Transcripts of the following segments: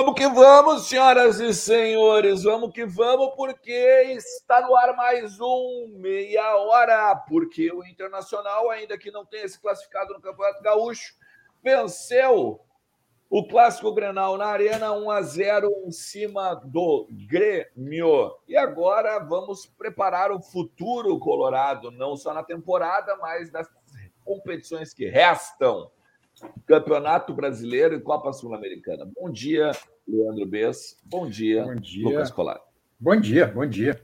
Vamos que vamos, senhoras e senhores, vamos que vamos, porque está no ar mais um meia hora, porque o Internacional, ainda que não tenha se classificado no Campeonato Gaúcho, venceu o Clássico Grenal na Arena 1 a 0 em cima do Grêmio. E agora vamos preparar o futuro Colorado, não só na temporada, mas nas competições que restam. Campeonato Brasileiro e Copa Sul-Americana. Bom dia, Leandro Bess. Bom dia, bom dia, Lucas Colar. Bom dia, bom dia.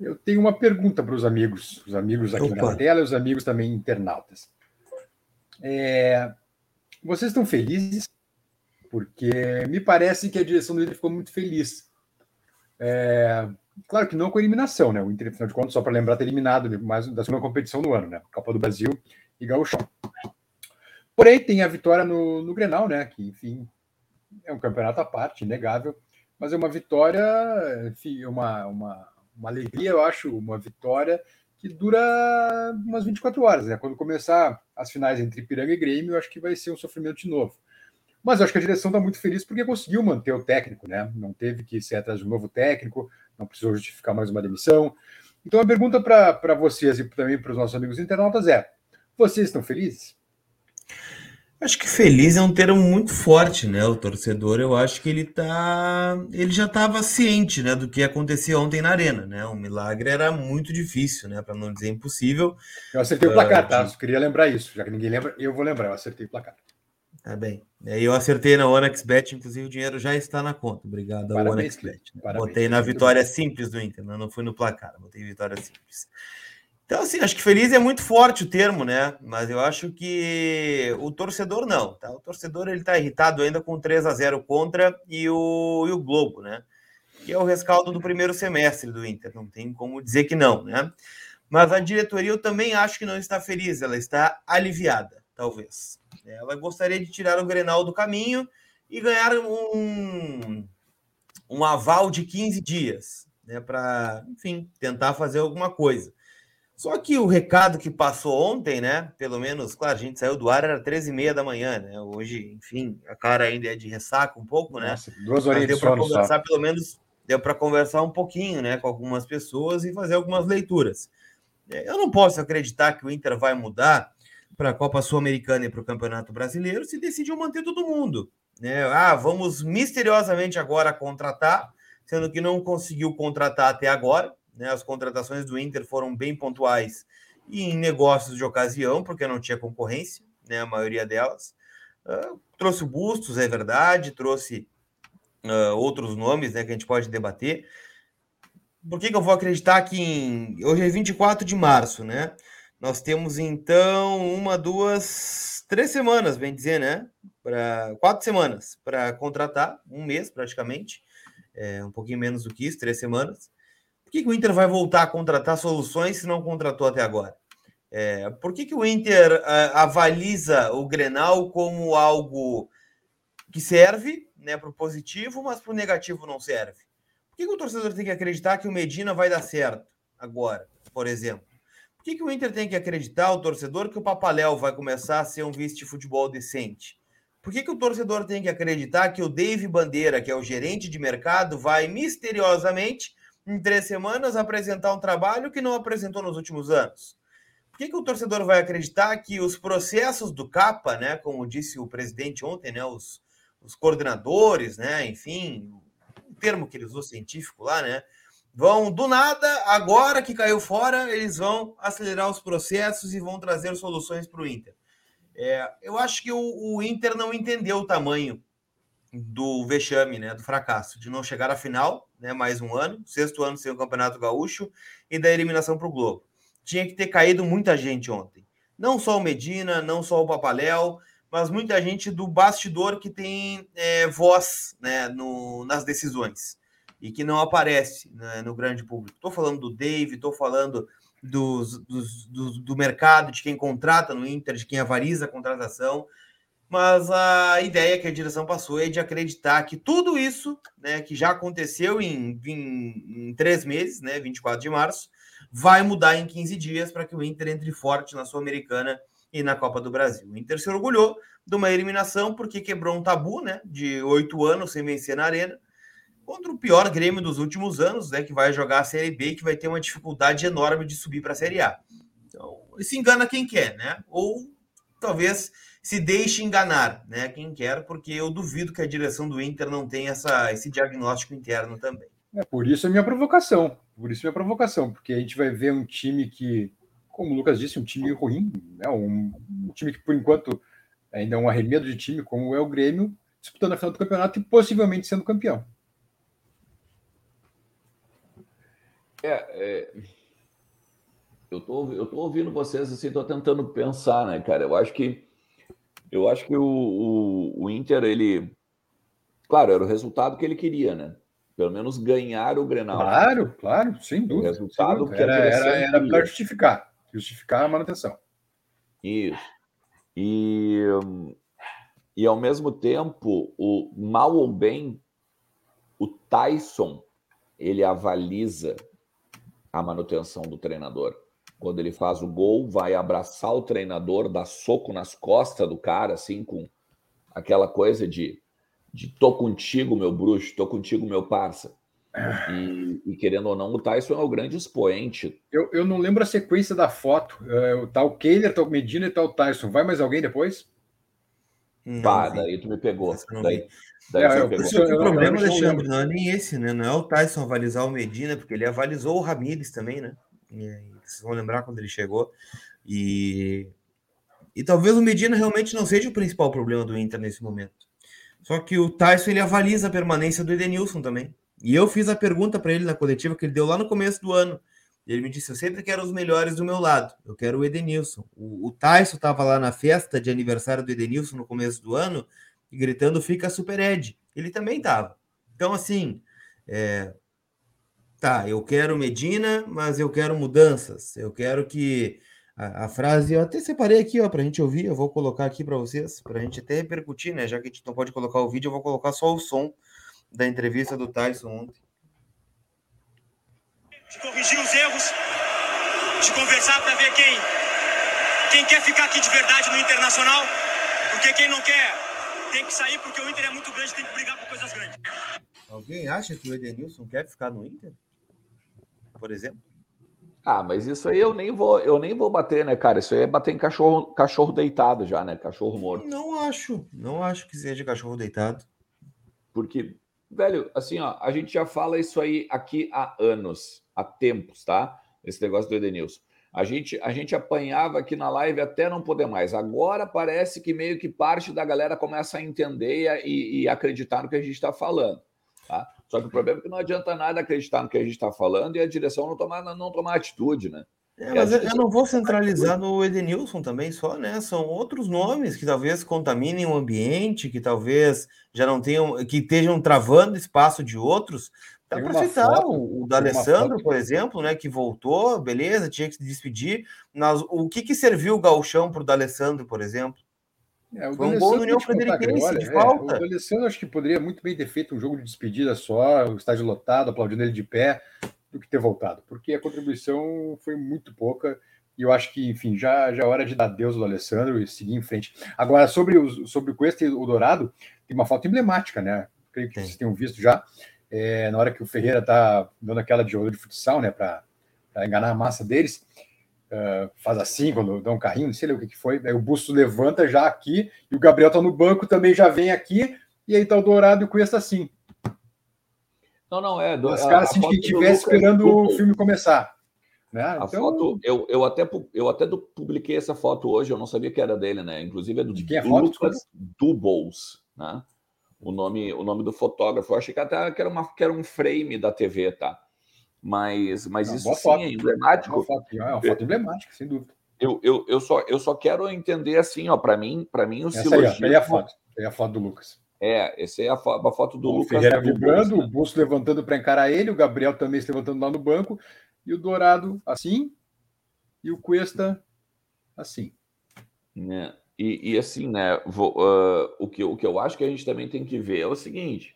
Eu tenho uma pergunta para os amigos, os amigos aqui Opa. na tela e os amigos também internautas. É, vocês estão felizes? Porque me parece que a direção do Inter ficou muito feliz. É, claro que não com a eliminação, né? O Inter, afinal de contas, só para lembrar, ter eliminado mais da segunda competição do ano, né? Copa do Brasil e Gauchão. Porém, tem a vitória no, no Grenal, né? Que, enfim, é um campeonato à parte, inegável, mas é uma vitória, enfim, uma, uma, uma alegria, eu acho, uma vitória que dura umas 24 horas, né? Quando começar as finais entre Piranga e Grêmio, eu acho que vai ser um sofrimento de novo. Mas eu acho que a direção está muito feliz porque conseguiu manter o técnico, né? Não teve que ser atrás de um novo técnico, não precisou justificar mais uma demissão. Então a pergunta para vocês e também para os nossos amigos internautas é: vocês estão felizes? Acho que feliz é um termo muito forte, né? O torcedor, eu acho que ele tá, ele já estava ciente, né, do que acontecia ontem na arena, né? O milagre era muito difícil, né, para não dizer impossível. Eu acertei o placar, uh, tá? De... queria lembrar isso, já que ninguém lembra, eu vou lembrar, eu acertei o placar. Tá bem. Eu acertei na OneXBet, inclusive o dinheiro já está na conta. Obrigado ao OneXBet. Né? Botei na vitória simples do Inter, não fui no placar, botei vitória simples. Então, assim, acho que feliz é muito forte o termo, né? Mas eu acho que o torcedor não, tá? O torcedor ele tá irritado ainda com 3 a 0 contra e o, e o Globo, né? Que é o rescaldo do primeiro semestre do Inter, não tem como dizer que não, né? Mas a diretoria eu também acho que não está feliz, ela está aliviada, talvez. Ela gostaria de tirar o Grenal do caminho e ganhar um, um aval de 15 dias, né? Para, enfim, tentar fazer alguma coisa. Só que o recado que passou ontem, né? Pelo menos, claro, a gente saiu do ar, era 13 e meia da manhã, né? Hoje, enfim, a cara ainda é de ressaca um pouco, né? Nossa, duas horas deu para conversar, só. pelo menos, deu para conversar um pouquinho, né? Com algumas pessoas e fazer algumas leituras. É, eu não posso acreditar que o Inter vai mudar para a Copa Sul-Americana e para o Campeonato Brasileiro se decidiu manter todo mundo. Né? Ah, vamos misteriosamente agora contratar, sendo que não conseguiu contratar até agora. Né? As contratações do Inter foram bem pontuais e em negócios de ocasião, porque não tinha concorrência, né? a maioria delas. Uh, trouxe Bustos, é verdade, trouxe uh, outros nomes né, que a gente pode debater. Por que, que eu vou acreditar que em... hoje é 24 de março, né? Nós temos então uma, duas, três semanas, bem dizer, né? Para quatro semanas para contratar, um mês praticamente, é, um pouquinho menos do que isso, três semanas que, que o Inter vai voltar a contratar soluções se não contratou até agora? É, por que, que o Inter uh, avaliza o Grenal como algo que serve né, para o positivo, mas para o negativo não serve? Por que, que o torcedor tem que acreditar que o Medina vai dar certo agora, por exemplo? Por que, que o Inter tem que acreditar, o torcedor, que o Papaléu vai começar a ser um vice de futebol decente? Por que, que o torcedor tem que acreditar que o Dave Bandeira, que é o gerente de mercado, vai misteriosamente em três semanas apresentar um trabalho que não apresentou nos últimos anos? Por que, que o torcedor vai acreditar que os processos do CAPA, né, como disse o presidente ontem, né, os, os coordenadores, né, enfim, o termo que ele usou científico lá, né, vão do nada, agora que caiu fora, eles vão acelerar os processos e vão trazer soluções para o Inter. É, eu acho que o, o Inter não entendeu o tamanho do vexame, né, do fracasso, de não chegar à final, né, mais um ano, sexto ano sem o Campeonato Gaúcho e da eliminação para o Globo. Tinha que ter caído muita gente ontem. Não só o Medina, não só o Papaléu, mas muita gente do bastidor que tem é, voz né, no, nas decisões e que não aparece né, no grande público. Estou falando do Dave, estou falando dos, dos, do, do mercado, de quem contrata no Inter, de quem avariza a contratação mas a ideia que a direção passou é de acreditar que tudo isso, né, que já aconteceu em, em, em três meses, né, 24 de março, vai mudar em 15 dias para que o Inter entre forte na Sul-Americana e na Copa do Brasil. O Inter se orgulhou de uma eliminação porque quebrou um tabu, né, de oito anos sem vencer na Arena, contra o pior Grêmio dos últimos anos, né, que vai jogar a Série B e que vai ter uma dificuldade enorme de subir para a Série A. Então, se engana quem quer, né? Ou talvez se deixe enganar, né? Quem quer, porque eu duvido que a direção do Inter não tenha essa, esse diagnóstico interno também. É por isso a minha provocação. Por isso a minha provocação, porque a gente vai ver um time que, como o Lucas disse, um time ruim, né? um, um time que por enquanto ainda é um arremedo de time, como é o Grêmio, disputando a final do campeonato e possivelmente sendo campeão. É, é, eu tô, eu tô ouvindo vocês assim, tô tentando pensar, né, cara? Eu acho que eu acho que o, o, o, Inter, ele. Claro, era o resultado que ele queria, né? Pelo menos ganhar o Grenal. Claro, claro, sem dúvida. O resultado dúvida. Era, era, era para justificar justificar a manutenção. Isso. E, e ao mesmo tempo, o mal ou bem, o Tyson ele avaliza a manutenção do treinador. Quando ele faz o gol, vai abraçar o treinador, dá soco nas costas do cara, assim, com aquela coisa de, de tô contigo, meu bruxo, tô contigo, meu parça. E, e, querendo ou não, o Tyson é o grande expoente. Eu, eu não lembro a sequência da foto. É, tá o Kehler, tá o Medina e tá o Tyson. Vai mais alguém depois? Pá, daí tu me pegou. Daí, daí é, eu, pegou. o problema, Alexandre, não é nem esse, né? Não é o Tyson avalizar o Medina, porque ele avalizou o Ramires também, né? E, vocês vão lembrar quando ele chegou. E, e talvez o Medina realmente não seja o principal problema do Inter nesse momento. Só que o Tyson ele avaliza a permanência do Edenilson também. E eu fiz a pergunta para ele na coletiva que ele deu lá no começo do ano. Ele me disse: Eu sempre quero os melhores do meu lado. Eu quero o Edenilson. O, o Tyson estava lá na festa de aniversário do Edenilson no começo do ano, gritando: Fica Super Ed. Ele também estava. Então, assim, é, tá, eu quero Medina, mas eu quero mudanças. Eu quero que a, a frase, eu até separei aqui, ó, para a gente ouvir. Eu vou colocar aqui para vocês, para a gente até repercutir, né? Já que a gente não pode colocar o vídeo, eu vou colocar só o som da entrevista do Tyson ontem. De corrigir os erros, de conversar para ver quem, quem quer ficar aqui de verdade no Internacional, porque quem não quer tem que sair, porque o Inter é muito grande, tem que brigar por coisas grandes. Alguém acha que o Edenilson quer ficar no Inter? Por exemplo? Ah, mas isso aí eu nem vou, eu nem vou bater, né, cara? Isso aí é bater em cachorro, cachorro deitado já, né? Cachorro morto. Não acho, não acho que seja cachorro deitado. Porque Velho, assim, ó, a gente já fala isso aí aqui há anos, há tempos, tá? Esse negócio do Edenilson. A gente, a gente apanhava aqui na live até não poder mais. Agora parece que meio que parte da galera começa a entender e, e acreditar no que a gente está falando. Tá? Só que o problema é que não adianta nada acreditar no que a gente está falando e a direção não tomar, não tomar atitude, né? É, mas eu não vou centralizar no Edenilson também só, né? São outros nomes que talvez contaminem o ambiente, que talvez já não tenham, que estejam travando espaço de outros. Dá para citar foto, o, o D'Alessandro, por exemplo, né? Que voltou, beleza, tinha que se despedir. Mas o que, que serviu o Galchão para o D'Alessandro, por exemplo? É, Foi um gol do União Frederiquense de falta. É, o D'Alessandro acho que poderia muito bem ter feito um jogo de despedida só, o estádio lotado, aplaudindo ele de pé do que ter voltado, porque a contribuição foi muito pouca e eu acho que, enfim, já, já é hora de dar Deus do Alessandro e seguir em frente. Agora, sobre, os, sobre o Cuesta e o Dourado, tem uma foto emblemática, né? Creio que vocês tenham visto já, é, na hora que o Ferreira tá dando aquela de jogador de futsal, né, para enganar a massa deles, uh, faz assim, quando dá um carrinho, não sei o que, que foi, aí o Busto levanta já aqui, e o Gabriel tá no banco, também já vem aqui, e aí tá o Dourado e o Cuesta assim. Não, não, é. Do, Os caras assim, que estivesse esperando o filme começar. Né? A então... foto, eu, eu, até, eu até publiquei essa foto hoje, eu não sabia que era dele, né? Inclusive é do, de quem é Lucas Dubols, né? O nome, o nome do fotógrafo. Eu achei que até que era, uma, que era um frame da TV, tá? Mas, mas não, isso sim foto. é emblemático. É uma foto, é uma foto emblemática, sem dúvida. Eu, eu, eu, só, eu só quero entender assim, ó, para mim, para mim o Essa silogismo... Aí, ó, a foto, aí a foto do Lucas. É, essa é a, a foto do o Lucas. Ferreira vibrando, o Bolso levantando para encarar ele, o Gabriel também se levantando lá no banco, e o Dourado assim, e o Cuesta assim. É, e, e, assim, né, vou, uh, o, que, o que eu acho que a gente também tem que ver é o seguinte: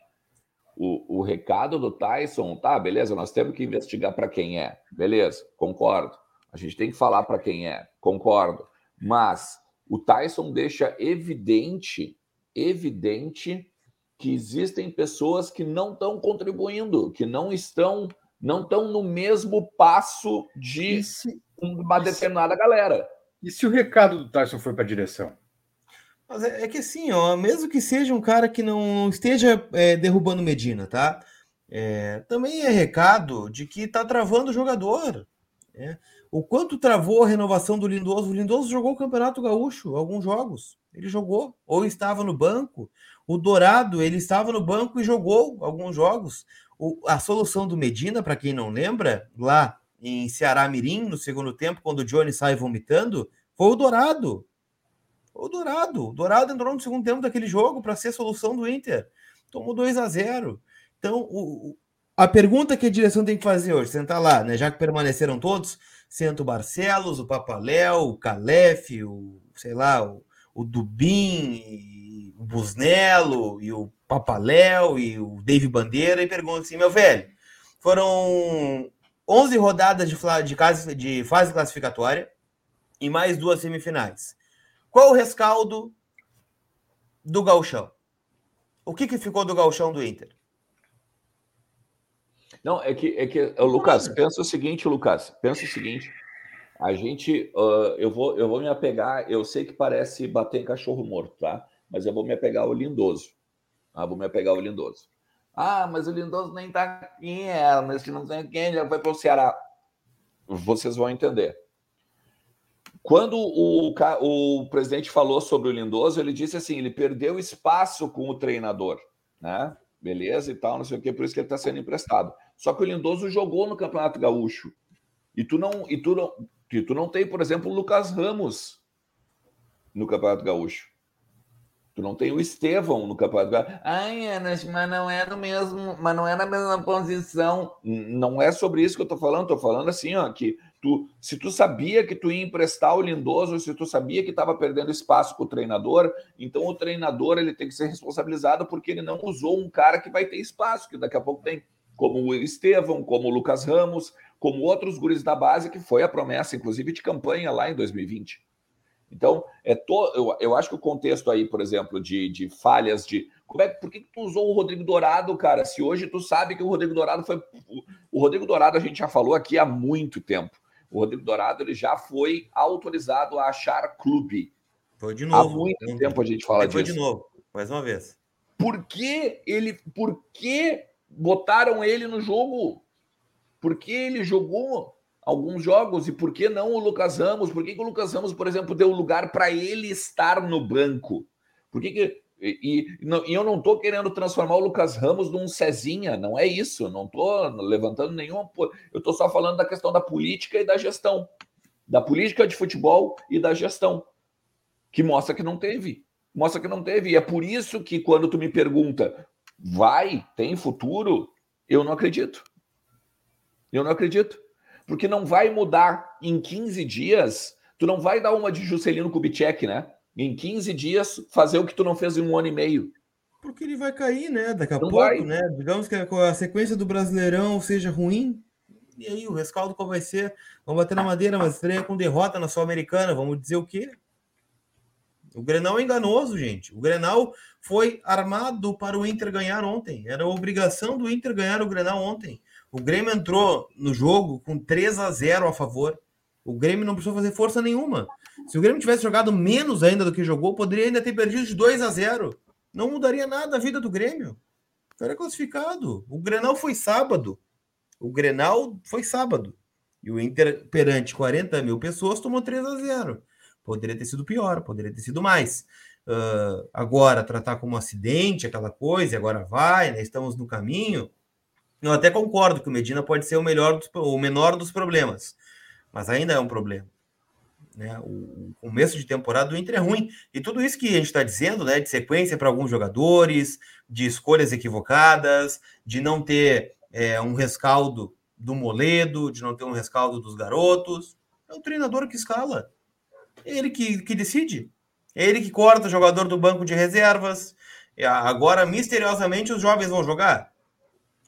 o, o recado do Tyson, tá, beleza, nós temos que investigar para quem é, beleza, concordo. A gente tem que falar para quem é, concordo. Mas o Tyson deixa evidente, evidente que existem pessoas que não estão contribuindo, que não estão não estão no mesmo passo de se, uma determinada se, galera. E se o recado do Tyson foi para a direção? Mas é, é, que assim, ó, mesmo que seja um cara que não esteja é, derrubando Medina, tá? É, também é recado de que tá travando o jogador. Né? O quanto travou a renovação do Lindoso? O Lindoso jogou o Campeonato Gaúcho, alguns jogos. Ele jogou, ou estava no banco. O Dourado, ele estava no banco e jogou alguns jogos. O, a solução do Medina, para quem não lembra, lá em Ceará Mirim, no segundo tempo, quando o Johnny sai vomitando, foi o Dourado. O Dourado. O Dourado entrou no segundo tempo daquele jogo para ser a solução do Inter. Tomou 2 a 0 Então, o, a pergunta que a direção tem que fazer hoje, sentar lá, né? Já que permaneceram todos, senta o Barcelos, o Papaléu, o Calef, o, sei lá, o, o Dubin, o Busnello e o Papaléu e o Dave Bandeira e pergunta assim, meu velho, foram 11 rodadas de, de, de fase classificatória e mais duas semifinais. Qual o rescaldo do galchão? O que, que ficou do galchão do Inter? Não, é que, é que Lucas, pensa o seguinte, Lucas, pensa o seguinte. A gente, uh, eu, vou, eu vou me apegar, eu sei que parece bater em cachorro morto, tá? Mas eu vou me apegar ao lindoso. Ah, vou me apegar ao lindoso. Ah, mas o lindoso nem tá aqui, é, mas se não tem quem, ele vai para o Ceará. Vocês vão entender. Quando o, o presidente falou sobre o Lindoso, ele disse assim: ele perdeu espaço com o treinador, né? Beleza e tal, não sei o que, por isso que ele está sendo emprestado. Só que o Lindoso jogou no Campeonato Gaúcho. E tu não, e tu não, e tu não tem, por exemplo, o Lucas Ramos no Campeonato Gaúcho. Tu não tem o Estevão no Campeonato Gaúcho. Ai, mas não é no mesmo, mas não é na mesma posição. Não é sobre isso que eu tô falando, tô falando assim, ó, que tu, se tu sabia que tu ia emprestar o Lindoso, se tu sabia que estava perdendo espaço com o treinador, então o treinador ele tem que ser responsabilizado porque ele não usou um cara que vai ter espaço, que daqui a pouco tem como o Estevão, como o Lucas Ramos, como outros guris da base, que foi a promessa, inclusive, de campanha lá em 2020. Então, é to... eu, eu acho que o contexto aí, por exemplo, de, de falhas de. Como é, por que, que tu usou o Rodrigo Dourado, cara? Se hoje tu sabe que o Rodrigo Dourado foi. O Rodrigo Dourado a gente já falou aqui há muito tempo. O Rodrigo Dourado ele já foi autorizado a achar clube. Foi de novo. Há muito tempo a gente fala foi disso. Foi de novo, mais uma vez. Por que ele. Por que botaram ele no jogo? Por que ele jogou? alguns jogos e por que não o Lucas Ramos? Por que, que o Lucas Ramos, por exemplo, deu lugar para ele estar no banco? Por que, que e, e, e, eu não estou querendo transformar o Lucas Ramos num Cezinha, não é isso. Não estou levantando nenhuma. Eu estou só falando da questão da política e da gestão, da política de futebol e da gestão, que mostra que não teve. Mostra que não teve. E é por isso que quando tu me pergunta, vai, tem futuro, eu não acredito. Eu não acredito porque não vai mudar em 15 dias. Tu não vai dar uma de Juscelino Kubitschek, né? Em 15 dias fazer o que tu não fez em um ano e meio. Porque ele vai cair, né? Daqui a não pouco, vai. né? Digamos que a sequência do Brasileirão seja ruim. E aí, o rescaldo qual vai ser? Vamos bater na madeira, mas estreia com derrota na Sul-Americana. Vamos dizer o quê? O Grenal é enganoso, gente. O Grenal foi armado para o Inter ganhar ontem. Era obrigação do Inter ganhar o Grenal ontem. O Grêmio entrou no jogo com 3 a 0 a favor. O Grêmio não precisou fazer força nenhuma. Se o Grêmio tivesse jogado menos ainda do que jogou, poderia ainda ter perdido de 2 a 0. Não mudaria nada a vida do Grêmio. Era classificado. O Grenal foi sábado. O Grenal foi sábado. E o Inter, perante 40 mil pessoas, tomou 3 a 0. Poderia ter sido pior, poderia ter sido mais. Uh, agora, tratar como um acidente, aquela coisa, agora vai, né? estamos no caminho. Eu até concordo que o Medina pode ser o melhor dos, o menor dos problemas, mas ainda é um problema. Né? O começo de temporada do Inter é ruim. E tudo isso que a gente está dizendo, né, de sequência para alguns jogadores, de escolhas equivocadas, de não ter é, um rescaldo do Moledo, de não ter um rescaldo dos garotos, é o treinador que escala. É ele que, que decide. É ele que corta o jogador do banco de reservas. Agora, misteriosamente, os jovens vão jogar.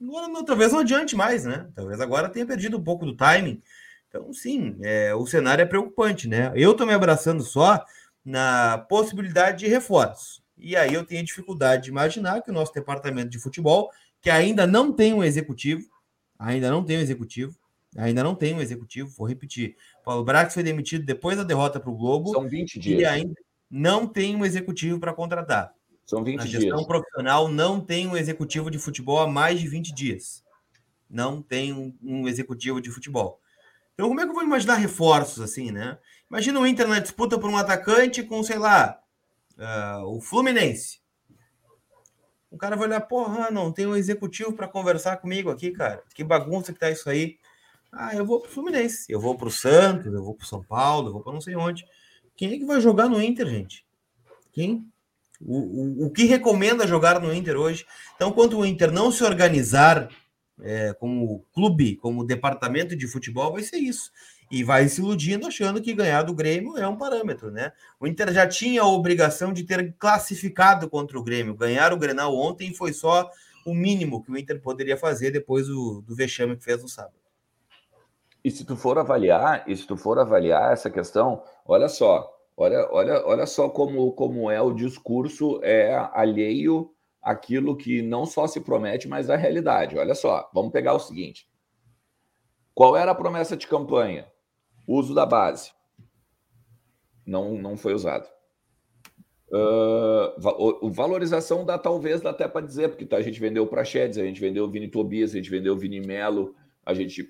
Agora, talvez não adiante mais, né? Talvez agora tenha perdido um pouco do timing. Então, sim, é, o cenário é preocupante, né? Eu tô me abraçando só na possibilidade de reforço. E aí eu tenho dificuldade de imaginar que o nosso departamento de futebol, que ainda não tem um executivo, ainda não tem um executivo, ainda não tem um executivo, vou repetir. Paulo Brax foi demitido depois da derrota para o Globo. São 20 dias. E ainda não tem um executivo para contratar. São 20 A gestão dias. profissional não tem um executivo de futebol há mais de 20 dias. Não tem um, um executivo de futebol. Então, como é que eu vou imaginar reforços assim, né? Imagina o Inter na disputa por um atacante com, sei lá, ah, o Fluminense. O cara vai olhar, porra, não tem um executivo para conversar comigo aqui, cara. Que bagunça que tá isso aí. Ah, eu vou pro Fluminense, eu vou pro Santos, eu vou pro São Paulo, eu vou para não sei onde. Quem é que vai jogar no Inter, gente? Quem? O, o, o que recomenda jogar no Inter hoje? Então, quando o Inter não se organizar é, como clube, como departamento de futebol, vai ser isso. E vai se iludindo achando que ganhar do Grêmio é um parâmetro, né? O Inter já tinha a obrigação de ter classificado contra o Grêmio. Ganhar o Grenal ontem foi só o mínimo que o Inter poderia fazer depois do, do vexame que fez no sábado. E se tu for avaliar, e se tu for avaliar essa questão, olha só, olha, olha, olha só como, como é o discurso é alheio àquilo que não só se promete, mas a realidade. Olha só, vamos pegar o seguinte. Qual era a promessa de campanha? Uso da base. Não, não foi usado. Uh, valorização dá talvez dá até para dizer, porque tá, a gente vendeu o Praxedes, a gente vendeu Vini Tobias, a gente vendeu Vini Melo, a gente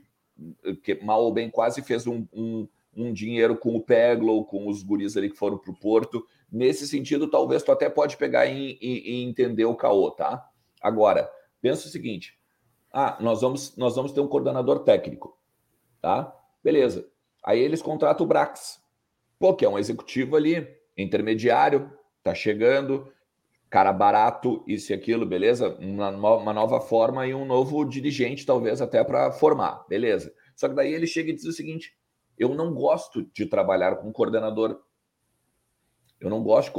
que mal ou bem quase fez um, um, um dinheiro com o Peglo, com os guris ali que foram para o Porto. Nesse sentido, talvez tu até pode pegar e, e- e entender o caô, tá? Agora, pensa o seguinte: ah, nós vamos, nós vamos ter um coordenador técnico, tá? Beleza. Aí eles contratam o Brax, pô, que é um executivo ali, intermediário, tá chegando, cara barato, isso e aquilo, beleza? Uma, uma nova forma e um novo dirigente, talvez até para formar, beleza. Só que daí ele chega e diz o seguinte: eu não gosto de trabalhar com coordenador. Eu não gosto.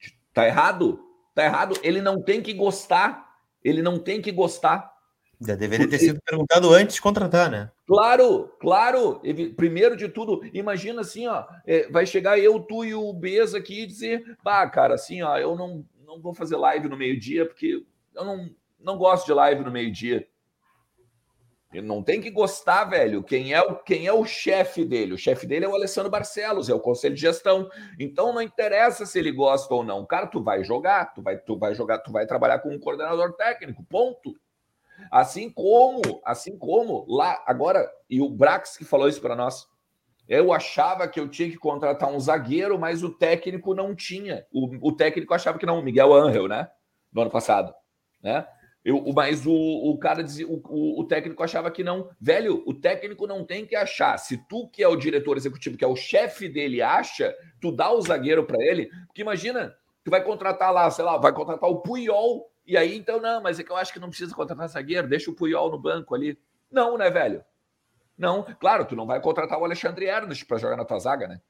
de- Tá errado? Tá errado. Ele não tem que gostar. Ele não tem que gostar. Já deveria ter Porque- sido perguntado antes de contratar, né? Claro, claro. Primeiro de tudo, imagina assim, ó, é, vai chegar eu, tu e o Bez aqui e dizer, bah, cara, assim, ó, eu não, não vou fazer live no meio-dia porque eu não, não gosto de live no meio-dia. Ele não tem que gostar, velho. Quem é o, quem é o chefe dele? O chefe dele é o Alessandro Barcelos, é o conselho de gestão. Então não interessa se ele gosta ou não. Cara, tu vai jogar, tu vai, tu vai jogar, tu vai trabalhar com um coordenador técnico, ponto. Assim como, assim como lá agora, e o Brax que falou isso para nós. Eu achava que eu tinha que contratar um zagueiro, mas o técnico não tinha. O, o técnico achava que não, o Miguel Angel, né? No ano passado, né? Eu, mas o, o cara dizia, o, o técnico achava que não. Velho, o técnico não tem que achar. Se tu, que é o diretor executivo, que é o chefe dele, acha, tu dá o zagueiro para ele. Porque imagina, tu vai contratar lá, sei lá, vai contratar o Puyol. E aí, então, não, mas é que eu acho que não precisa contratar zagueiro, deixa o Puyol no banco ali. Não, né, velho? Não, claro, tu não vai contratar o Alexandre Ernest para jogar na tua zaga, né?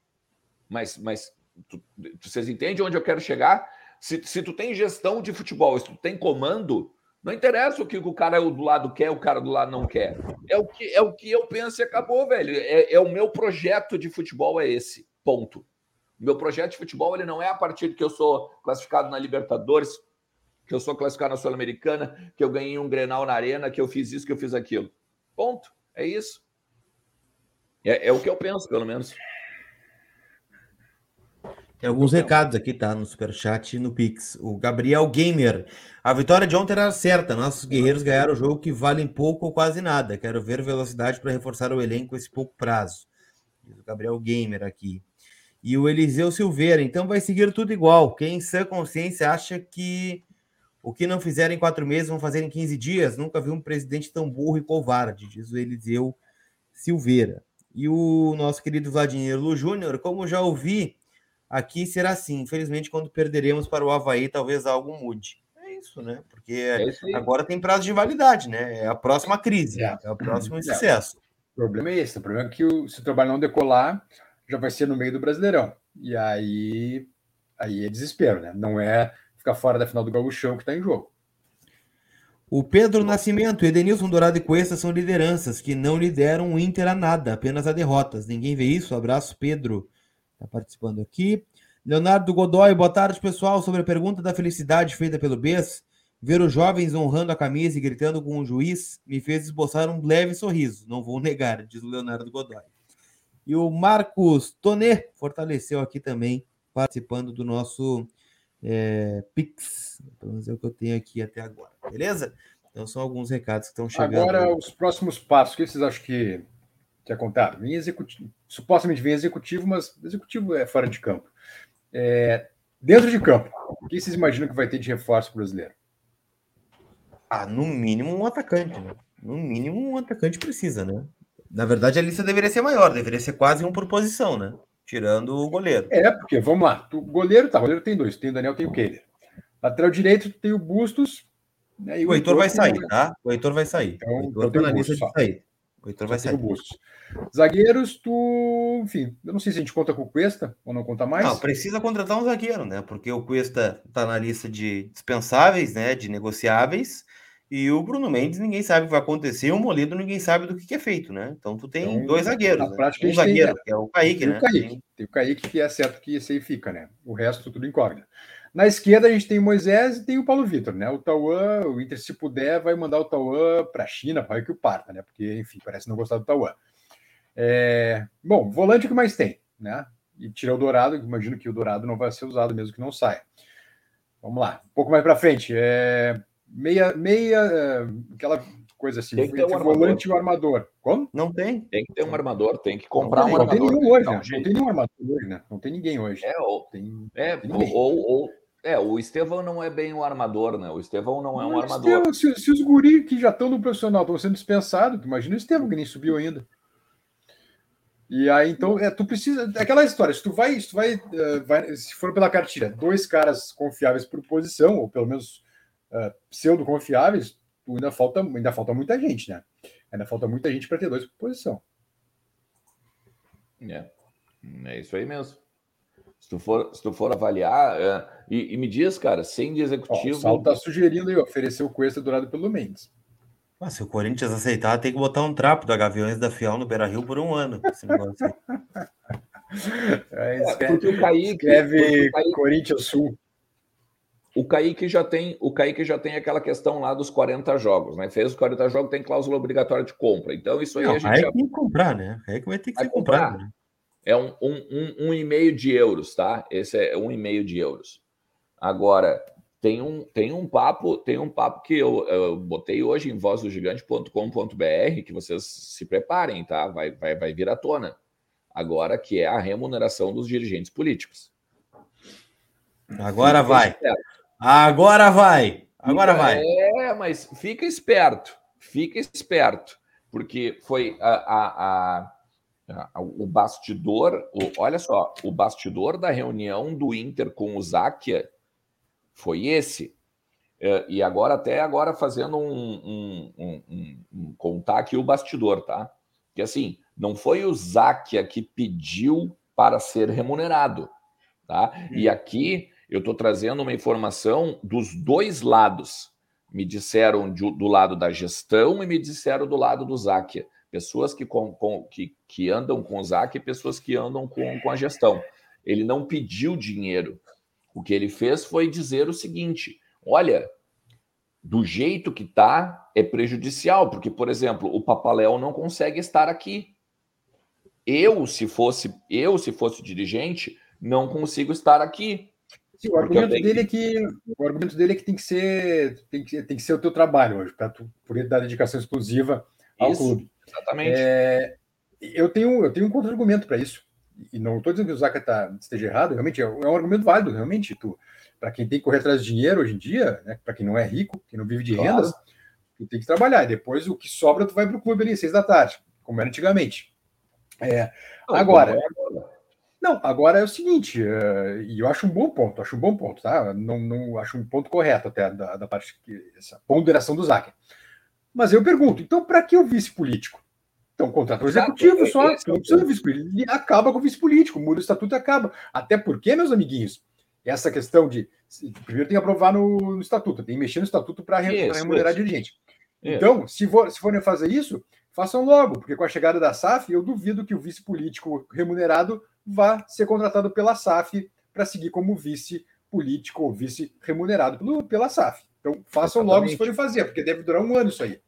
Mas, mas tu- vocês entendem onde eu quero chegar? Se, se tu tem gestão de futebol, se tu tem comando, não interessa o que o cara do lado quer, o cara do lado não quer. É o que, é o que eu penso e acabou, velho. É, é o meu projeto de futebol, é esse. Ponto. Meu projeto de futebol ele não é a partir de que eu sou classificado na Libertadores, que eu sou classificado na Sul-Americana, que eu ganhei um Grenal na Arena, que eu fiz isso, que eu fiz aquilo. Ponto. É isso. É, é o que eu penso, pelo menos. Tem alguns recados aqui, tá? No Superchat e no Pix. O Gabriel Gamer. A vitória de ontem era certa. Nossos guerreiros ganharam o jogo que valem pouco ou quase nada. Quero ver velocidade para reforçar o elenco esse pouco prazo. Diz o Gabriel Gamer aqui. E o Eliseu Silveira. Então vai seguir tudo igual. Quem em sã consciência acha que o que não fizeram em quatro meses vão fazer em 15 dias? Nunca vi um presidente tão burro e covarde, diz o Eliseu Silveira. E o nosso querido Vladimir Lu Júnior, como já ouvi, aqui será assim. Infelizmente, quando perderemos para o Havaí, talvez algo mude. É isso, né? Porque É agora tem prazo de validade, né? É a próxima crise, É. é, o próximo É. sucesso. O problema é esse. O problema é que o- se o trabalho não decolar, já vai ser no meio do Brasileirão. E aí, aí é desespero, né? Não é ficar fora da final do Gaúchão que está em jogo. O Pedro Nascimento, Edenilson Dourado e Cuesta são lideranças que não lideram o Inter a nada, apenas a derrotas. Ninguém vê isso? Abraço, Pedro. Está participando aqui. Leonardo Godoy, boa tarde, pessoal. Sobre a pergunta da felicidade feita pelo BES, ver os jovens honrando a camisa e gritando com o juiz me fez esboçar um leve sorriso. Não vou negar, diz o Leonardo Godoy. E o Marcos Tonê fortaleceu aqui também, participando do nosso é, Pix. Pelo menos é o que eu tenho aqui até agora. Beleza? Então são alguns recados que estão chegando. Agora, os próximos passos. O que vocês acham que, que é contar? Vem executivo, supostamente vem executivo, mas executivo é fora de campo. É, dentro de campo, o que vocês imaginam que vai ter de reforço brasileiro? Ah, no mínimo um atacante, né? No mínimo um atacante precisa, né? Na verdade, a lista deveria ser maior, deveria ser quase um por posição, né? Tirando o goleiro. É, porque, vamos lá, o goleiro, tá, o goleiro tem dois, tem o Daniel, tem o Keiler. Lateral direito tem o Bustos. Né, o, o Heitor vai sair, tá? O Heitor vai sair. Então, o Heitor tá na lista de sair. O Heitor vai sair. Bustos. Zagueiros, tu, enfim, eu não sei se a gente conta com o Cuesta ou não conta mais. Não, precisa contratar um zagueiro, né? Porque o Cuesta tá na lista de dispensáveis, né? De negociáveis. E o Bruno Mendes, ninguém sabe o que vai acontecer, e o Moledo, ninguém sabe do que, que é feito, né? Então tu tem então, dois zagueiros. Na né? prática, um zagueiro, tem, que é o Kaique, tem né? O Kaique. Tem... tem... o Kaique, que é certo que esse aí fica, né? O resto tudo incógnito. Na esquerda a gente tem o Moisés e tem o Paulo Vitor, né? O Tauan, o Inter, se puder, vai mandar o Tauan para a China, para que o parta, né? Porque, enfim, parece não gostar do Tauan. É... Bom, volante o que mais tem, né? E tirar o Dourado, imagino que o Dourado não vai ser usado mesmo que não saia. Vamos lá, um pouco mais para frente. É meia, meia, aquela coisa assim, tem que ter um volante e o armador. Como? Não tem. Tem que ter um armador, tem que comprar não, um armador. Não tem nenhum hoje, né? Não tem nenhum armador hoje, né? Não tem ninguém hoje. É, ou, tem, é, tem ou, ou, é, o Estevão não é bem um armador, né? O Estevão não é um armador. Estevão, se, se, os guri que já estão no profissional estão sendo dispensados, imagina o Estevão que nem subiu ainda. E aí, então, é, tu precisa. É aquela história, se tu vai, se tu vai, uh, vai, se for pela cartilha, dois caras confiáveis por posição, ou pelo menos uh, pseudo-confiáveis, ainda falta, ainda falta muita gente, né? Ainda falta muita gente para ter dois por posição. É. é isso aí mesmo. Se tu for, se tu for avaliar, é, e, e, me diz, cara, sem de executivo. Ó, o Sal tá sugerindo aí, oferecer o Cuesta durado pelo Mendes. Ah, se o Corinthians aceitar, tem que botar um trapo da Gaviões da Fiel no Beira Rio por um ano. Esse negócio aí. É, escreve, é, porque o Kaique, escreve o Kaique, Corinthians Sul. O Kaique já tem, o Kaique já tem aquela questão lá dos 40 jogos, né? Fez os 40 jogos, tem cláusula obrigatória de compra. Então, isso aí Não, a gente. Aí já... tem que comprar, né? Aí que vai ter que vai ser comprar. comprado. Né? É um, um, um, um e meio de euros, tá? Esse é um e meio de euros. Agora, tem um, tem um papo, tem um papo que eu, eu botei hoje em vozdogigante.com.br, que vocês se preparem, tá? Vai, vai, vai vir à tona. Agora, que é a remuneração dos dirigentes políticos. Agora vai. Agora vai. Agora fica, vai. É, mas fica esperto. Fica esperto. Porque foi a, a, a o bastidor. O, olha só, o bastidor da reunião do Inter com o Záquia foi esse. É, e agora, até agora, fazendo um, um, um, um, contar aqui o bastidor, tá? Que assim, não foi o Záquia que pediu para ser remunerado, tá? E hum. aqui eu estou trazendo uma informação dos dois lados. Me disseram do lado da gestão e me disseram do lado do Záquia. Pessoas que, com, com, que, que andam com o Záquia e pessoas que andam com, com a gestão. Ele não pediu dinheiro. O que ele fez foi dizer o seguinte: olha, do jeito que está, é prejudicial, porque, por exemplo, o Papaléu não consegue estar aqui. Eu, se fosse eu, se fosse dirigente, não consigo estar aqui. Sim, o argumento dele que... é que o argumento dele é que tem que ser tem que, tem que ser o teu trabalho hoje para tu poder dar dedicação exclusiva ao isso, clube. Exatamente. É, eu tenho eu tenho um contra-argumento para isso e não estou dizendo que o Zaka tá, esteja errado. Realmente é, é um argumento válido. Realmente tu para quem tem que correr atrás de dinheiro hoje em dia, né, para quem não é rico, quem não vive de claro. rendas, tu tem que trabalhar. E depois o que sobra tu vai para o clube ali seis da tarde, como era antigamente. É, agora, é agora não, agora é o seguinte, uh, e eu acho um bom ponto, acho um bom ponto, tá? Não, não acho um ponto correto até da, da parte que essa ponderação do Zaken. Mas eu pergunto, então para que o vice político? Então, contrato executivo só, não precisa vice político. Ele acaba com o vice político, muda o estatuto e acaba. Até porque, meus amiguinhos, essa questão de. Primeiro tem que aprovar no, no estatuto, tem que mexer no estatuto para remunerar isso. dirigente. Então, se, for, se forem fazer isso, façam logo, porque com a chegada da SAF, eu duvido que o vice político remunerado vá ser contratado pela SAF para seguir como vice político ou vice remunerado pelo, pela SAF. Então façam Exatamente. logo se forem fazer, porque deve durar um ano isso aí.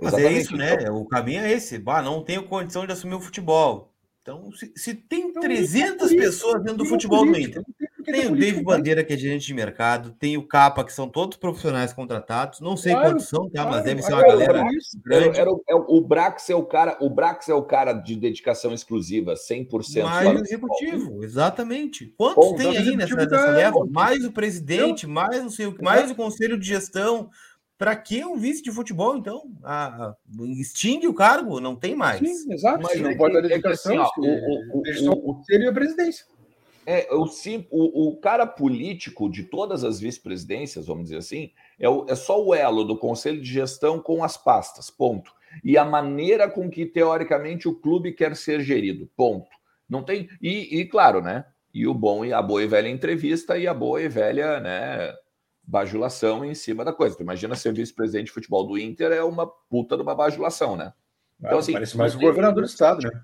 Mas é isso, né? Então. O caminho é esse. Bah, não tenho condição de assumir o futebol. Então, se, se tem então, 300 pessoas dentro do futebol do Inter, tem o David Bandeira, que é gerente de mercado, tem o Capa, que são todos profissionais contratados. Não sei claro, quantos são, tá? Claro, mas deve ser uma galera grande. Era, era, o, o Brax é o cara, o Brax é o cara de dedicação exclusiva, 100%. Mais o executivo, exatamente. Quantos Bom, tem aí nessa, nessa leva? Mais o presidente, mais não sei o que, mais o conselho de gestão. Para que um vice de futebol, então? Ah, extingue o cargo, não tem mais. Sim, exato. Mas não pode dar dedicação, é assim, ó, o, o, o, o, seria a presidência. É, o, o, o cara político de todas as vice-presidências, vamos dizer assim, é, o, é só o elo do conselho de gestão com as pastas, ponto. E a maneira com que, teoricamente, o clube quer ser gerido, ponto. Não tem. E, e claro, né? E o bom e a boa e velha entrevista e a boa e velha, né? Bajulação em cima da coisa. Tu imagina ser vice-presidente de futebol do Inter é uma puta de uma bajulação, né? Então, assim, parece mais o governador do estado, né?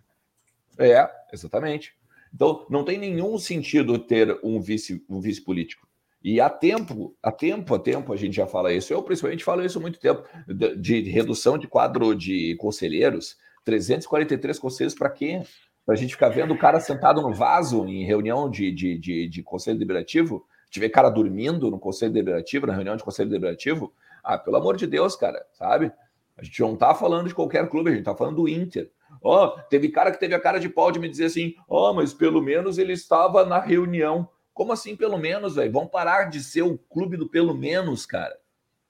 É, exatamente. Então, não tem nenhum sentido ter um vice, um vice político. E há tempo, há tempo, há tempo, a gente já fala isso. Eu, principalmente, falo isso há muito tempo, de, de redução de quadro de conselheiros. 343 conselheiros para quê? Para a gente ficar vendo o cara sentado no vaso em reunião de, de, de, de conselho deliberativo? Tiver cara dormindo no conselho deliberativo, na reunião de conselho deliberativo? Ah, pelo amor de Deus, cara, sabe? A gente não está falando de qualquer clube, a gente está falando do Inter. Ó, oh, teve cara que teve a cara de pau de me dizer assim: ó, oh, mas pelo menos ele estava na reunião. Como assim, pelo menos, velho? Vamos parar de ser o clube do pelo menos, cara.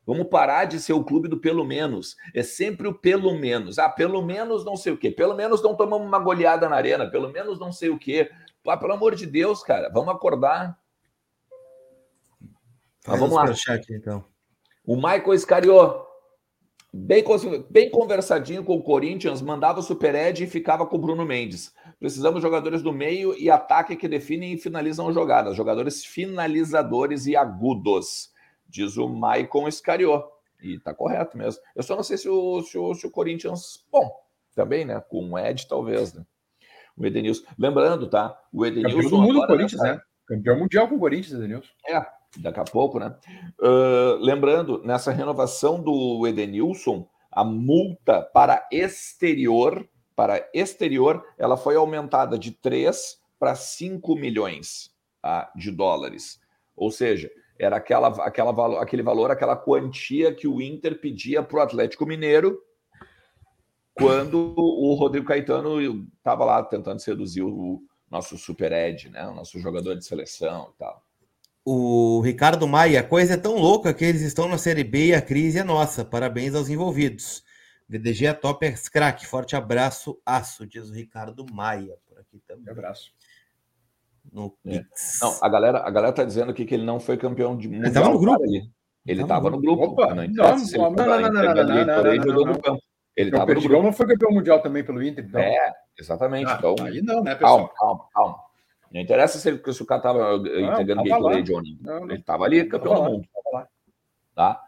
Vamos parar de ser o clube do pelo menos. É sempre o pelo menos. Ah, pelo menos não sei o quê. Pelo menos não tomamos uma goleada na arena. Pelo menos não sei o quê. Ah, pelo amor de Deus, cara. Vamos acordar. Ah, vamos lá. Chat, então. O Michael Escariot bem, bem conversadinho com o Corinthians, mandava o Super Ed e ficava com o Bruno Mendes. Precisamos de jogadores do meio e ataque que definem e finalizam jogadas. Jogadores finalizadores e agudos, diz o Maicon Escariot. E tá correto mesmo. Eu só não sei se o, se o, se o Corinthians. Bom, também, né? Com o Ed, talvez, né? O Edenilson. Lembrando, tá? O Edenilson. Campeão do mundo agora, Corinthians, né? né? Campeão mundial com o Corinthians, Edenilson. É, daqui a pouco, né? Uh, lembrando, nessa renovação do Edenilson, a multa para exterior, para exterior, ela foi aumentada de 3 para 5 milhões ah, de dólares. Ou seja, era aquela, aquela, aquele valor, aquela quantia que o Inter pedia para o Atlético Mineiro quando o Rodrigo Caetano estava lá tentando seduzir o nosso super Ed, né? o nosso jogador de seleção e tal o Ricardo Maia, a coisa é tão louca que eles estão na Série B e a crise é nossa. Parabéns aos envolvidos. VDG é top, é craque. Forte abraço, aço, diz o Ricardo Maia. Por aqui também. abraço. No é. Não, a galera, a galera tá dizendo aqui que ele não foi campeão de mundial. Ele estava no grupo. Ele, ele estava no grupo. Opa, não, não, não, não, não, não, não, não, Ele estava no grupo. não foi campeão mundial também pelo Inter, então. É, exatamente. Ah, então, aí não, né, pessoal? Calma, calma, calma. Não interessa se, ele, se o cara estava entregando Gatorade ou não. Ele estava ali, campeão do mundo. Tá?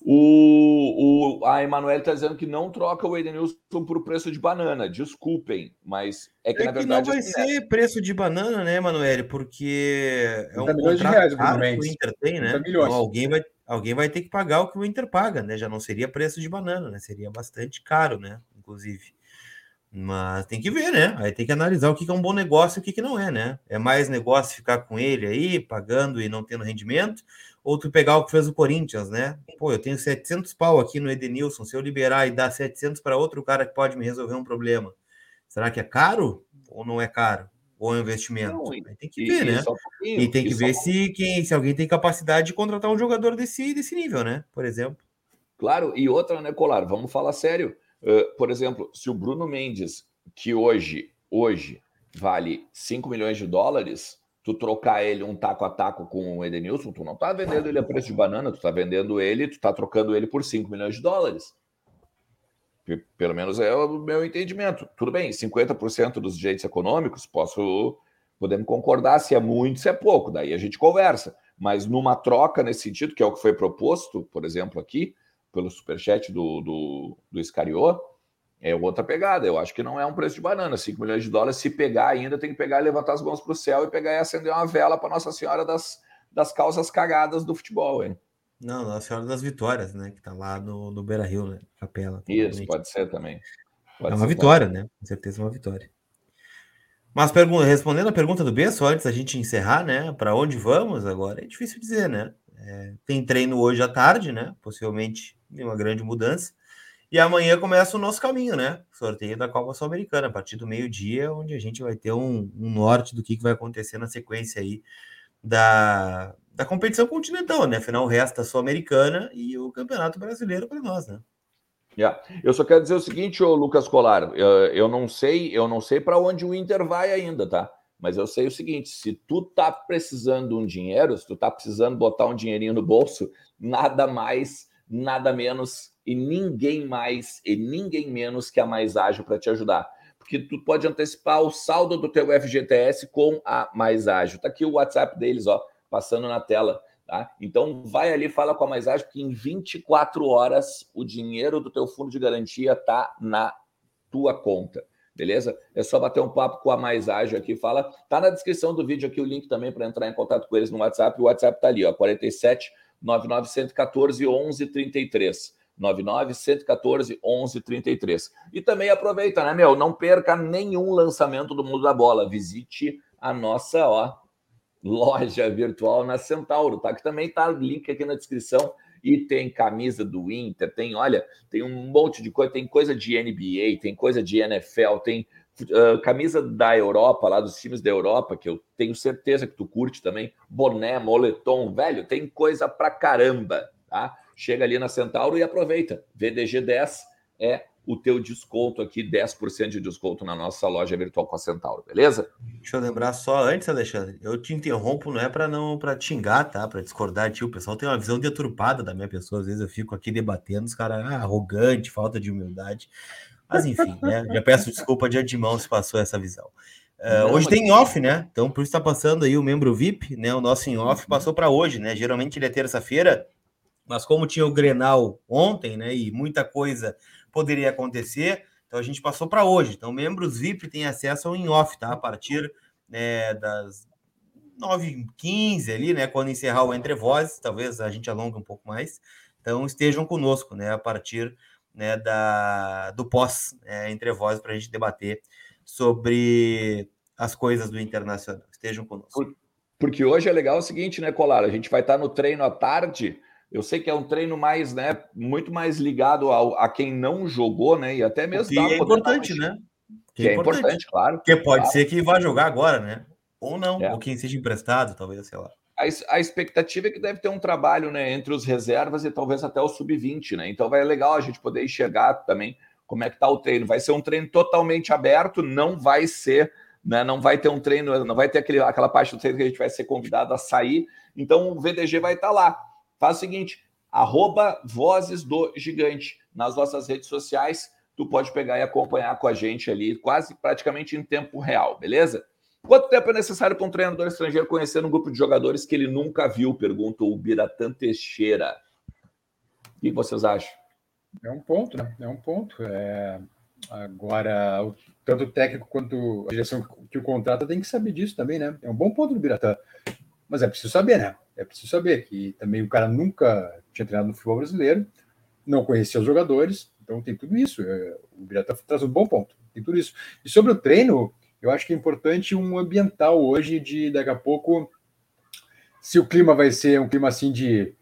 O, o, a Emanuele está dizendo que não troca o Edenilson por preço de banana. Desculpem, mas é que é na verdade. não vai assim, ser é... preço de banana, né, Emanuele? Porque é um contrato reais, caro que o Inter tem, né? Então, alguém, vai, alguém vai ter que pagar o que o Inter paga, né? Já não seria preço de banana, né? Seria bastante caro, né? Inclusive. Mas tem que ver, né? Aí tem que analisar o que é um bom negócio e o que não é, né? É mais negócio ficar com ele aí, pagando e não tendo rendimento, ou tu pegar o que fez o Corinthians, né? Pô, eu tenho 700 pau aqui no Edenilson, se eu liberar e dar 700 para outro cara que pode me resolver um problema, será que é caro ou não é caro? Ou é um investimento? Não, Aí tem que ver, né? Um e tem que ver se, quem, se alguém tem capacidade de contratar um jogador desse, desse nível, né? Por exemplo. Claro, e outra, né, Colar? Vamos falar sério por exemplo, se o Bruno Mendes, que hoje, hoje vale 5 milhões de dólares, tu trocar ele um taco a taco com o Edenilson, tu não tá vendendo ele a preço de banana, tu tá vendendo ele, tu tá trocando ele por 5 milhões de dólares. Pelo menos é o meu entendimento. Tudo bem, 50% dos direitos econômicos, posso podemos concordar se é muito, se é pouco, daí a gente conversa. Mas numa troca nesse sentido, que é o que foi proposto, por exemplo, aqui, pelo superchat do, do, do Iscariot, é outra pegada. Eu acho que não é um preço de banana. 5 milhões de dólares, se pegar ainda, tem que pegar e levantar as mãos para o céu e pegar e acender uma vela para Nossa Senhora das, das causas cagadas do futebol, hein? Não, Nossa Senhora das Vitórias, né? Que tá lá no, no Beira Rio, né? Capela. Isso, pode ser também. Pode é uma vitória, também. né? Com certeza uma vitória. Mas respondendo a pergunta do B, só antes da gente encerrar, né? Para onde vamos agora? É difícil dizer, né? É, tem treino hoje à tarde, né? Possivelmente uma grande mudança. E amanhã começa o nosso caminho, né? Sorteio da Copa Sul-Americana, a partir do meio-dia, onde a gente vai ter um, um, norte do que, que vai acontecer na sequência aí da, da competição continental, né? Afinal, resta a Sul-Americana e o Campeonato Brasileiro para nós, né? Yeah. Eu só quero dizer o seguinte, ô Lucas Colar, eu, eu não sei, eu não sei para onde o Inter vai ainda, tá? Mas eu sei o seguinte: se tu tá precisando de um dinheiro, se tu tá precisando botar um dinheirinho no bolso, nada mais, nada menos e ninguém mais e ninguém menos que a mais ágil para te ajudar. Porque tu pode antecipar o saldo do teu FGTS com a mais ágil. Tá aqui o WhatsApp deles, ó, passando na tela. Tá? Então vai ali, fala com a mais ágil, que em 24 horas o dinheiro do teu fundo de garantia tá na tua conta. Beleza? É só bater um papo com a mais ágil aqui. Fala, tá na descrição do vídeo aqui o link também para entrar em contato com eles no WhatsApp. O WhatsApp tá ali, ó, 47 99 114 11 33. 99 114 11 33. E também aproveita, né, meu? Não perca nenhum lançamento do mundo da bola. Visite a nossa, ó, loja virtual na Centauro, tá? Que também tá link aqui na descrição e tem camisa do Inter, tem, olha, tem um monte de coisa, tem coisa de NBA, tem coisa de NFL, tem uh, camisa da Europa, lá dos times da Europa, que eu tenho certeza que tu curte também, boné, moletom, velho, tem coisa pra caramba, tá? Chega ali na Centauro e aproveita. VDG 10 é o teu desconto aqui, 10% de desconto na nossa loja virtual com a Centauro, beleza? Deixa eu lembrar só antes, Alexandre, eu te interrompo, não é para não para xingar, tá? Para discordar de ti. O pessoal tem uma visão deturpada da minha pessoa, às vezes eu fico aqui debatendo, os caras, ah, arrogante, falta de humildade. Mas enfim, né? Já peço desculpa de antemão se passou essa visão. Uh, hoje tem off, né? Então, por isso está passando aí o membro VIP, né? O nosso em off passou para hoje, né? Geralmente ele é terça-feira, mas como tinha o Grenal ontem, né? E muita coisa poderia acontecer. Então a gente passou para hoje. Então, membros VIP têm acesso ao in-off, tá? A partir né, das 9h15 ali, né? Quando encerrar o Entre Vozes, talvez a gente alongue um pouco mais. Então estejam conosco, né? A partir né, da, do pós né, Entre para a gente debater sobre as coisas do Internacional. Estejam conosco. Porque hoje é legal o seguinte, né, Colar? A gente vai estar no treino à tarde eu sei que é um treino mais, né, muito mais ligado ao, a quem não jogou, né, e até mesmo que é importante, mais... né? Que, que é, importante, importante, claro. Porque pode claro. ser que vá jogar agora, né? Ou não, é. ou quem seja emprestado, talvez, sei lá. A, expectativa é que deve ter um trabalho, né, entre os reservas e talvez até o sub-20, né? Então vai legal a gente poder enxergar também como é que tá o treino. Vai ser um treino totalmente aberto, não vai ser, né, não vai ter um treino, não vai ter aquele, aquela parte do treino que a gente vai ser convidado a sair. Então o VDG vai estar tá lá. Faz o seguinte, arroba Vozes do Gigante nas nossas redes sociais. Tu pode pegar e acompanhar com a gente ali, quase praticamente em tempo real, beleza? Quanto tempo é necessário para um treinador estrangeiro conhecer um grupo de jogadores que ele nunca viu? Pergunta o Biratan Teixeira. O que vocês acham? É um ponto, né? É um ponto. É... Agora, tanto o técnico quanto a direção que o contrata tem que saber disso também, né? É um bom ponto do Biratã. Mas é preciso saber, né? É preciso saber que também o cara nunca tinha treinado no futebol brasileiro, não conhecia os jogadores, então tem tudo isso. É, o Birata traz um bom ponto, tem tudo isso. E sobre o treino, eu acho que é importante um ambiental hoje de daqui a pouco, se o clima vai ser um clima assim de.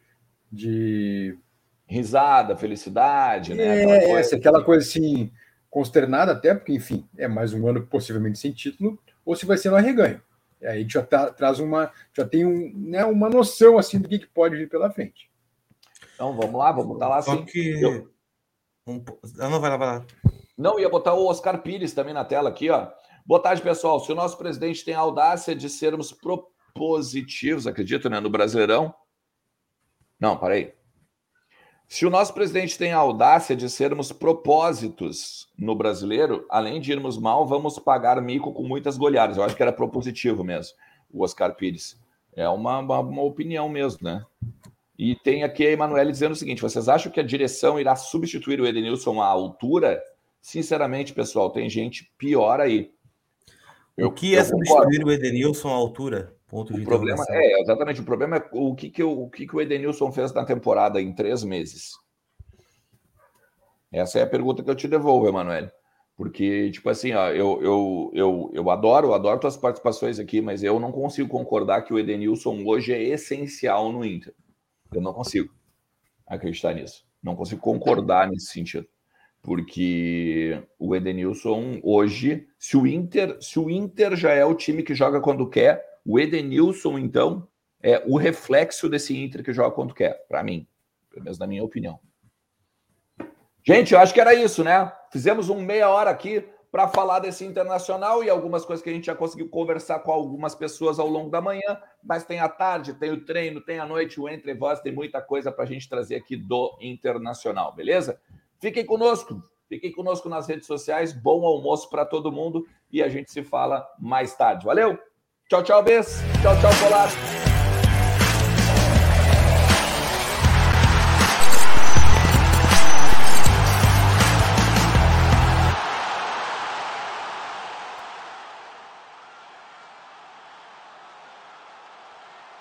de... Risada, felicidade, né? É, aquela coisa, aquela coisa assim, consternada até, porque, enfim, é mais um ano possivelmente sem título, ou se vai ser no arreganho. Aí a gente já tá, traz uma, já tem um, né, uma noção assim do que, que pode vir pela frente. Então vamos lá, vamos botar lá assim. Que... Eu... Um... Não, vai lá, vai lá. Não, ia botar o Oscar Pires também na tela aqui, ó. Boa tarde, pessoal. Se o nosso presidente tem a audácia de sermos propositivos, acredito, né, no Brasileirão. Não, parei. Se o nosso presidente tem a audácia de sermos propósitos no brasileiro, além de irmos mal, vamos pagar mico com muitas goleadas. Eu acho que era propositivo mesmo, o Oscar Pires. É uma, uma, uma opinião mesmo, né? E tem aqui a Emanuele dizendo o seguinte: vocês acham que a direção irá substituir o Edenilson à altura? Sinceramente, pessoal, tem gente pior aí. Eu, o que é substituir o Edenilson à altura? Ponto o problema é exatamente o problema é o que, que, eu, o que, que o Edenilson fez na temporada em três meses. Essa é a pergunta que eu te devolvo, Emanuele. Porque, tipo assim, ó, eu, eu, eu, eu adoro, eu adoro tuas participações aqui, mas eu não consigo concordar que o Edenilson hoje é essencial no Inter. Eu não consigo acreditar nisso. Não consigo concordar nesse sentido. Porque o Edenilson hoje, se o Inter, se o Inter já é o time que joga quando quer, o Edenilson, então, é o reflexo desse Inter que joga quando quer, para mim, pelo menos na minha opinião. Gente, eu acho que era isso, né? Fizemos um meia hora aqui para falar desse internacional e algumas coisas que a gente já conseguiu conversar com algumas pessoas ao longo da manhã, mas tem a tarde, tem o treino, tem a noite, o Entre Voz, tem muita coisa para a gente trazer aqui do internacional, beleza? Fiquem conosco, fiquem conosco nas redes sociais, bom almoço para todo mundo e a gente se fala mais tarde. Valeu! Tchau, tchau, Bess. Tchau, tchau, Polar.